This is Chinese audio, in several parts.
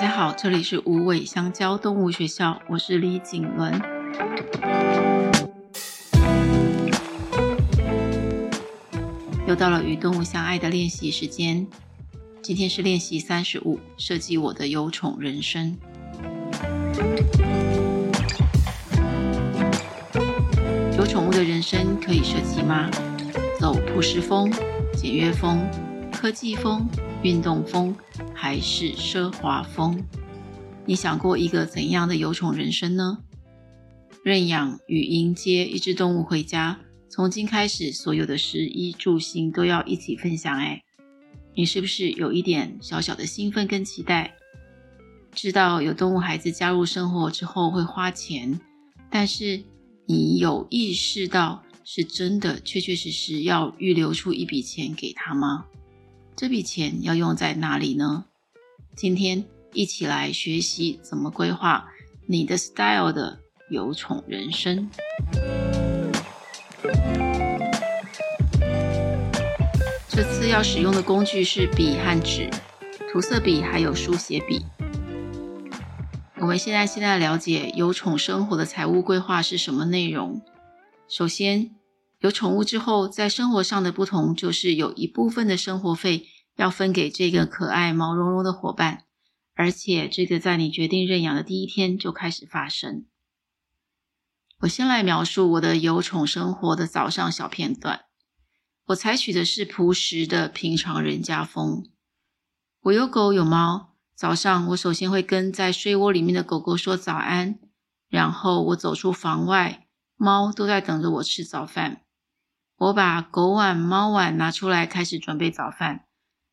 大家好，这里是无尾香蕉动物学校，我是李景伦。又到了与动物相爱的练习时间，今天是练习三十五，设计我的有宠人生。有宠物的人生可以设计吗？走朴实风、简约风、科技风、运动风？还是奢华风？你想过一个怎样的有宠人生呢？认养与迎接一只动物回家，从今开始，所有的食衣住行都要一起分享。哎，你是不是有一点小小的兴奋跟期待？知道有动物孩子加入生活之后会花钱，但是你有意识到是真的确确实实要预留出一笔钱给他吗？这笔钱要用在哪里呢？今天一起来学习怎么规划你的 style 的有宠人生。这次要使用的工具是笔和纸，涂色笔还有书写笔。我们现在现在了解有宠生活的财务规划是什么内容。首先，有宠物之后，在生活上的不同就是有一部分的生活费。要分给这个可爱毛茸茸的伙伴，而且这个在你决定认养的第一天就开始发生。我先来描述我的有宠生活的早上小片段。我采取的是朴实的平常人家风。我有狗有猫，早上我首先会跟在睡窝里面的狗狗说早安，然后我走出房外，猫都在等着我吃早饭。我把狗碗、猫碗拿出来，开始准备早饭。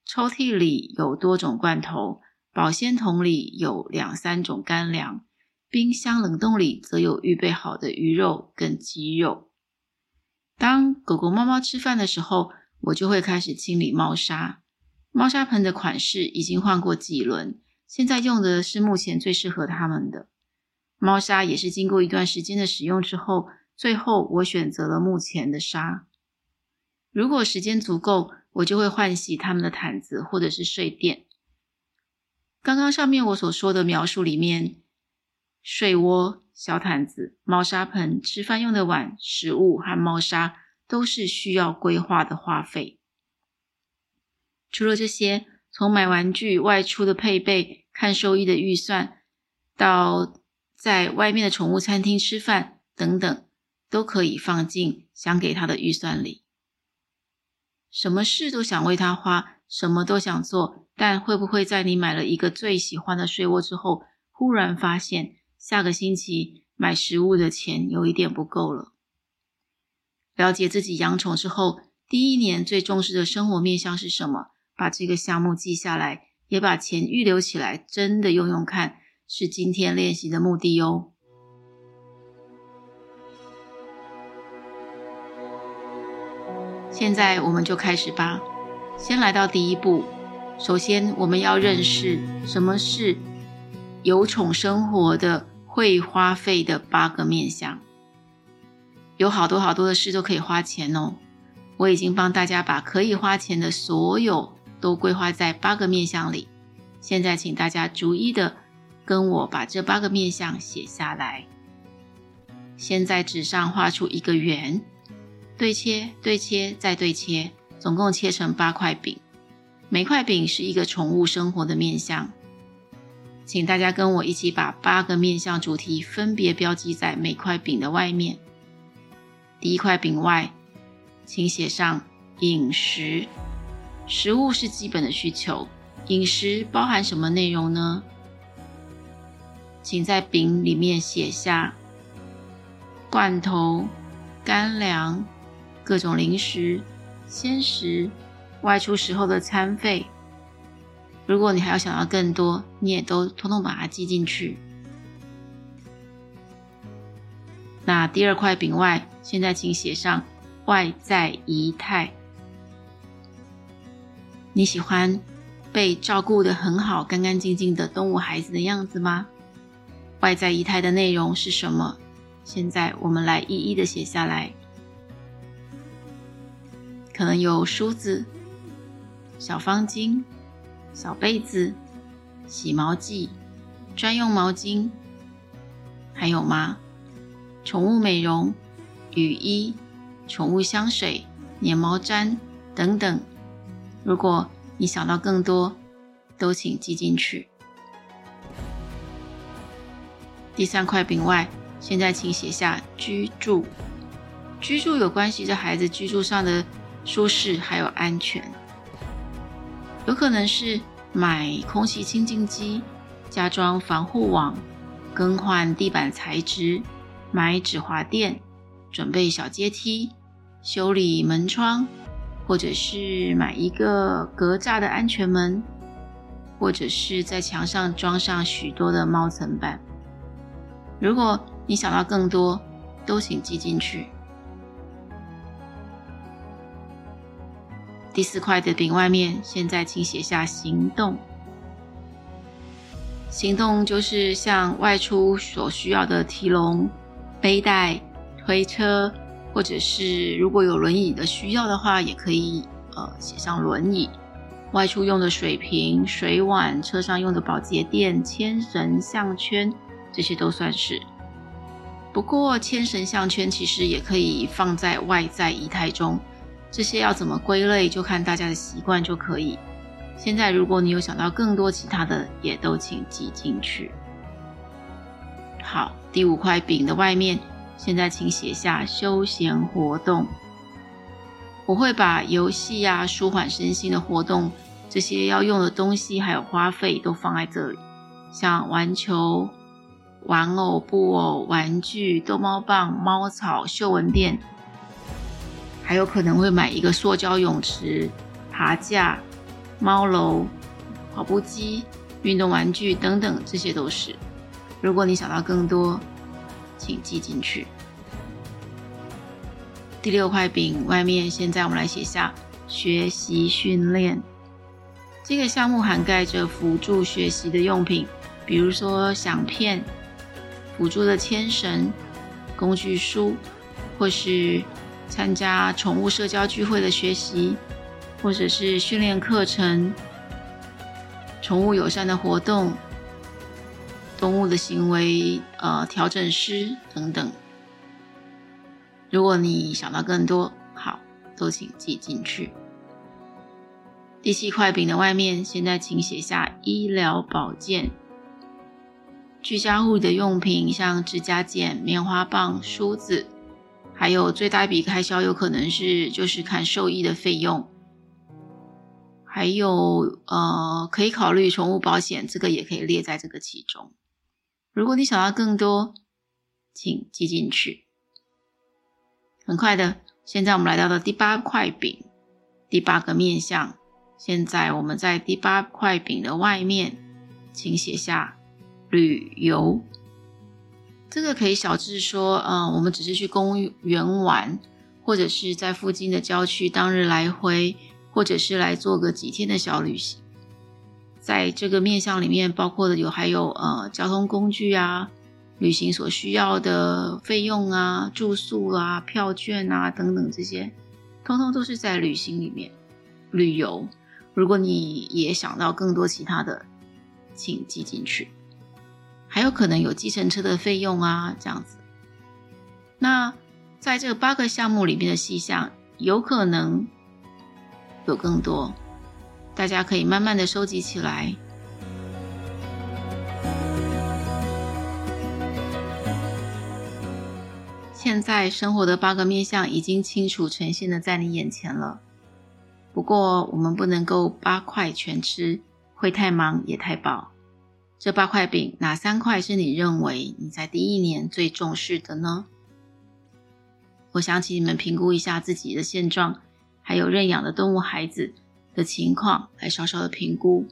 抽屉里有多种罐头，保鲜桶里有两三种干粮，冰箱冷冻里则有预备好的鱼肉跟鸡肉。当狗狗、猫猫吃饭的时候，我就会开始清理猫砂。猫砂盆的款式已经换过几轮，现在用的是目前最适合它们的。猫砂也是经过一段时间的使用之后，最后我选择了目前的砂。如果时间足够，我就会换洗他们的毯子或者是睡垫。刚刚上面我所说的描述里面，睡窝、小毯子、猫砂盆、吃饭用的碗、食物和猫砂都是需要规划的花费。除了这些，从买玩具、外出的配备、看兽医的预算，到在外面的宠物餐厅吃饭等等，都可以放进想给他的预算里。什么事都想为他花，什么都想做，但会不会在你买了一个最喜欢的睡窝之后，忽然发现下个星期买食物的钱有一点不够了？了解自己养宠之后，第一年最重视的生活面向是什么？把这个项目记下来，也把钱预留起来，真的用用看，是今天练习的目的哦。现在我们就开始吧。先来到第一步，首先我们要认识什么是有宠生活的会花费的八个面相。有好多好多的事都可以花钱哦。我已经帮大家把可以花钱的所有都规划在八个面相里。现在请大家逐一的跟我把这八个面相写下来。先在纸上画出一个圆。对切，对切，再对切，总共切成八块饼。每块饼是一个宠物生活的面向。请大家跟我一起把八个面向主题分别标记在每块饼的外面。第一块饼外，请写上饮食。食物是基本的需求，饮食包含什么内容呢？请在饼里面写下罐头、干粮。各种零食、鲜食、外出时候的餐费。如果你还要想要更多，你也都通通把它记进去。那第二块饼外，现在请写上外在仪态。你喜欢被照顾得很好、干干净净的动物孩子的样子吗？外在仪态的内容是什么？现在我们来一一的写下来。可能有梳子、小方巾、小被子、洗毛剂、专用毛巾，还有吗？宠物美容、雨衣、宠物香水、粘毛毡等等。如果你想到更多，都请记进去。第三块饼外，现在请写下居住。居住有关系着孩子居住上的舒适还有安全，有可能是买空气清净机、加装防护网、更换地板材质。买止滑垫，准备小阶梯，修理门窗，或者是买一个格栅的安全门，或者是在墙上装上许多的猫层板。如果你想到更多，都请记进去。第四块的饼外面，现在请写下行动。行动就是像外出所需要的提笼。背带、推车，或者是如果有轮椅的需要的话，也可以呃写上轮椅。外出用的水瓶、水碗，车上用的保洁垫、牵绳、项圈，这些都算是。不过牵绳、项圈其实也可以放在外在仪态中，这些要怎么归类，就看大家的习惯就可以。现在如果你有想到更多其他的，也都请记进去。好。第五块饼的外面，现在请写下休闲活动。我会把游戏呀、啊、舒缓身心的活动，这些要用的东西还有花费都放在这里，像玩球、玩偶、布偶、玩具、逗猫棒、猫草、嗅闻垫，还有可能会买一个塑胶泳池、爬架、猫楼、跑步机、运动玩具等等，这些都是。如果你想到更多，请记进去。第六块饼外面，现在我们来写下学习训练。这个项目涵盖着辅助学习的用品，比如说响片、辅助的牵绳、工具书，或是参加宠物社交聚会的学习，或者是训练课程、宠物友善的活动。动物的行为，呃，调整师等等。如果你想到更多，好，都请记进去。第七块饼的外面，现在请写下医疗保健、居家护理的用品，像指甲剪、棉花棒、梳子，还有最大一笔开销有可能是就是看兽医的费用，还有呃，可以考虑宠物保险，这个也可以列在这个其中。如果你想要更多，请记进去。很快的，现在我们来到了第八块饼，第八个面向。现在我们在第八块饼的外面，请写下旅游。这个可以小至说，嗯，我们只是去公园玩，或者是在附近的郊区当日来回，或者是来做个几天的小旅行。在这个面向里面，包括的有还有呃交通工具啊、旅行所需要的费用啊、住宿啊、票券啊等等这些，通通都是在旅行里面旅游。如果你也想到更多其他的，请记进去。还有可能有计程车的费用啊，这样子。那在这八个项目里面的细项，有可能有更多。大家可以慢慢的收集起来。现在生活的八个面相已经清楚呈现的在你眼前了。不过我们不能够八块全吃，会太忙也太饱。这八块饼哪三块是你认为你在第一年最重视的呢？我想请你们评估一下自己的现状，还有认养的动物孩子的情况来稍稍的评估，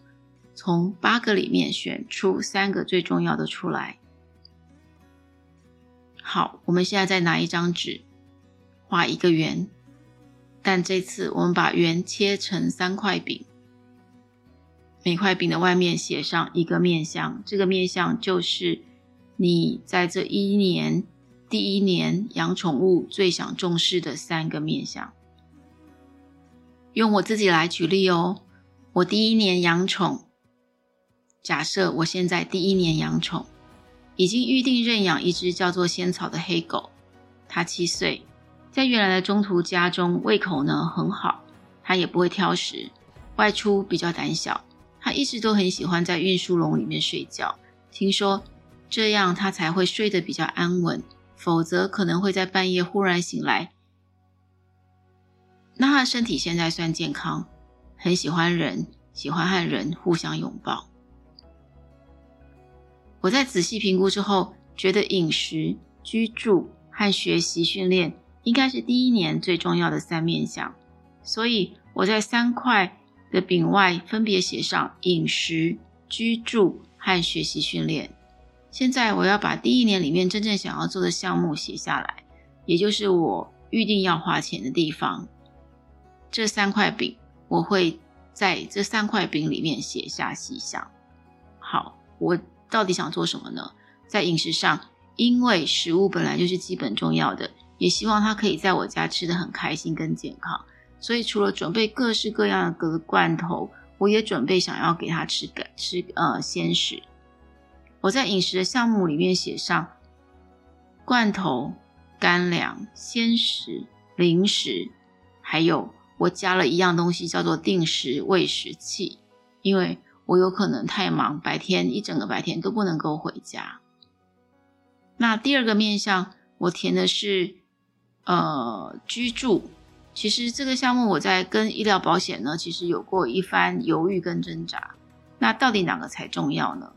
从八个里面选出三个最重要的出来。好，我们现在再拿一张纸，画一个圆，但这次我们把圆切成三块饼，每块饼的外面写上一个面相，这个面相就是你在这一年第一年养宠物最想重视的三个面相。用我自己来举例哦，我第一年养宠，假设我现在第一年养宠，已经预定认养一只叫做仙草的黑狗，它七岁，在原来的中途家中胃口呢很好，它也不会挑食，外出比较胆小，他一直都很喜欢在运输笼里面睡觉，听说这样他才会睡得比较安稳，否则可能会在半夜忽然醒来。那他的身体现在算健康，很喜欢人，喜欢和人互相拥抱。我在仔细评估之后，觉得饮食、居住和学习训练应该是第一年最重要的三面相，所以我在三块的饼外分别写上饮食、居住和学习训练。现在我要把第一年里面真正想要做的项目写下来，也就是我预定要花钱的地方。这三块饼，我会在这三块饼里面写下细项。好，我。到底想做什么呢？在饮食上，因为食物本来就是基本重要的，也希望他可以在我家吃得很开心跟健康。所以除了准备各式各样的罐头，我也准备想要给他吃干吃呃鲜食。我在饮食的项目里面写上罐头、干粮、鲜食、零食，还有我加了一样东西叫做定时喂食器，因为。我有可能太忙，白天一整个白天都不能够回家。那第二个面向，我填的是呃居住。其实这个项目我在跟医疗保险呢，其实有过一番犹豫跟挣扎。那到底哪个才重要呢？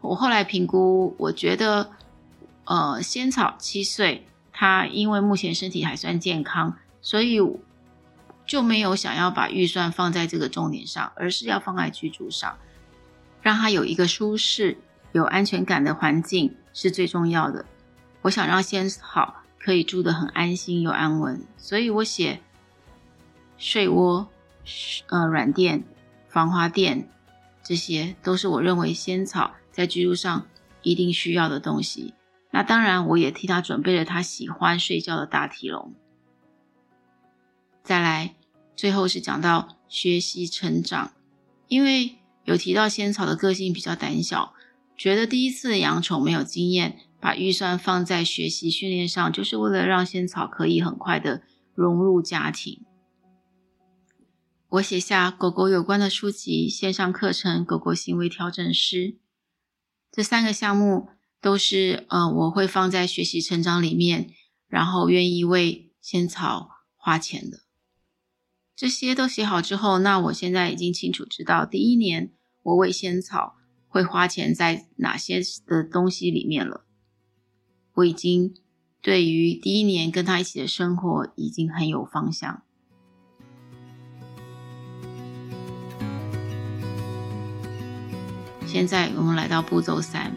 我后来评估，我觉得呃仙草七岁，他因为目前身体还算健康，所以。就没有想要把预算放在这个重点上，而是要放在居住上，让他有一个舒适、有安全感的环境是最重要的。我想让仙草可以住得很安心又安稳，所以我写睡窝、呃软垫、防滑垫，这些都是我认为仙草在居住上一定需要的东西。那当然，我也替他准备了他喜欢睡觉的大提笼。再来。最后是讲到学习成长，因为有提到仙草的个性比较胆小，觉得第一次养宠没有经验，把预算放在学习训练上，就是为了让仙草可以很快的融入家庭。我写下狗狗有关的书籍、线上课程、狗狗行为调整师这三个项目，都是呃我会放在学习成长里面，然后愿意为仙草花钱的。这些都写好之后，那我现在已经清楚知道，第一年我为仙草会花钱在哪些的东西里面了。我已经对于第一年跟他一起的生活已经很有方向。现在我们来到步骤三，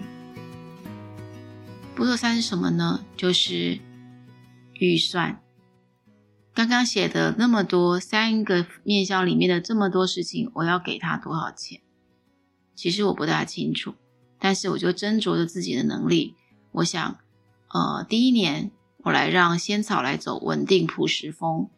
步骤三是什么呢？就是预算。刚刚写的那么多三个面向里面的这么多事情，我要给他多少钱？其实我不大清楚，但是我就斟酌着自己的能力。我想，呃，第一年我来让仙草来走稳定朴实风，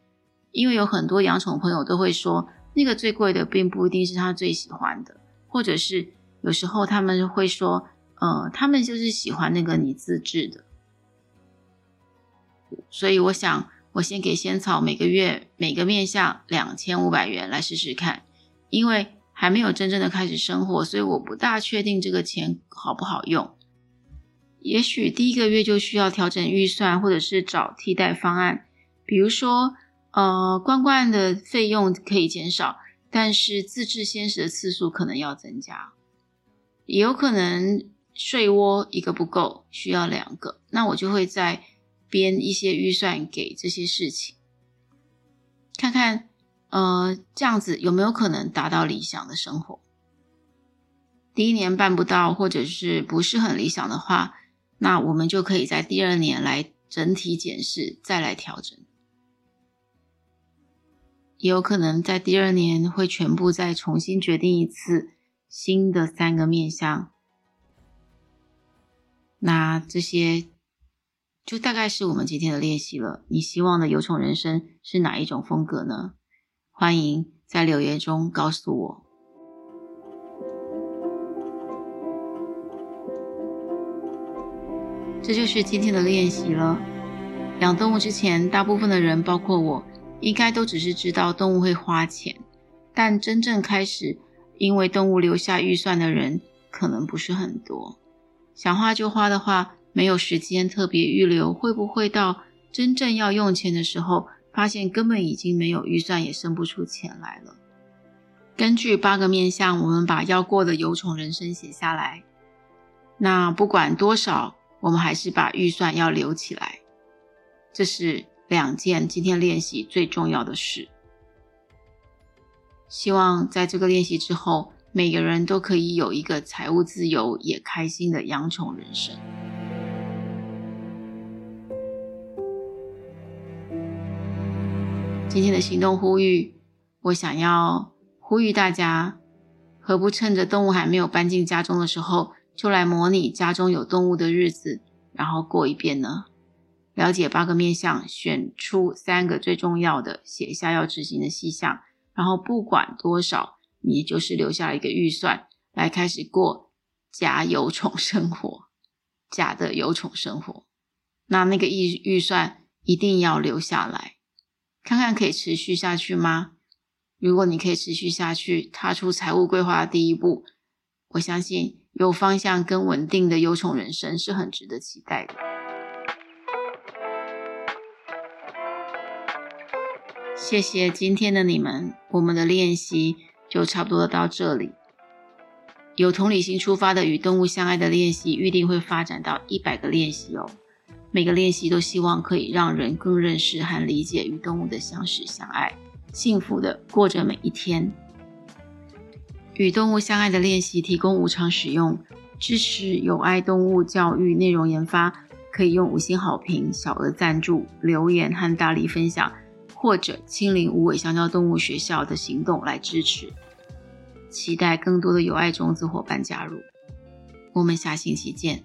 因为有很多养宠朋友都会说，那个最贵的并不一定是他最喜欢的，或者是有时候他们会说，呃，他们就是喜欢那个你自制的。所以我想。我先给仙草每个月每个面向两千五百元来试试看，因为还没有真正的开始生活，所以我不大确定这个钱好不好用。也许第一个月就需要调整预算，或者是找替代方案，比如说，呃，罐罐的费用可以减少，但是自制鲜食的次数可能要增加，也有可能睡窝一个不够，需要两个，那我就会再。编一些预算给这些事情，看看，呃，这样子有没有可能达到理想的生活？第一年办不到，或者是不是很理想的话，那我们就可以在第二年来整体检视，再来调整。也有可能在第二年会全部再重新决定一次新的三个面向。那这些。就大概是我们今天的练习了。你希望的有宠人生是哪一种风格呢？欢迎在留言中告诉我。这就是今天的练习了。养动物之前，大部分的人，包括我，应该都只是知道动物会花钱，但真正开始因为动物留下预算的人，可能不是很多。想花就花的话，没有时间特别预留，会不会到真正要用钱的时候，发现根本已经没有预算，也生不出钱来了？根据八个面相，我们把要过的有宠人生写下来。那不管多少，我们还是把预算要留起来。这是两件今天练习最重要的事。希望在这个练习之后，每个人都可以有一个财务自由也开心的养宠人生。今天的行动呼吁，我想要呼吁大家，何不趁着动物还没有搬进家中的时候，就来模拟家中有动物的日子，然后过一遍呢？了解八个面相，选出三个最重要的，写下要执行的细项，然后不管多少，你就是留下了一个预算，来开始过假有宠生活，假的有宠生活。那那个预预算一定要留下来，看看可以持续下去吗？如果你可以持续下去，踏出财务规划的第一步，我相信有方向跟稳定的有宠人生是很值得期待的。谢谢今天的你们，我们的练习就差不多到这里。有同理心出发的与动物相爱的练习，预定会发展到一百个练习哦。每个练习都希望可以让人更认识和理解与动物的相识相爱，幸福的过着每一天。与动物相爱的练习提供无偿使用，支持有爱动物教育内容研发，可以用五星好评、小额赞助、留言和大力分享。或者亲临无尾香蕉动物学校的行动来支持，期待更多的有爱种子伙伴加入。我们下星期见。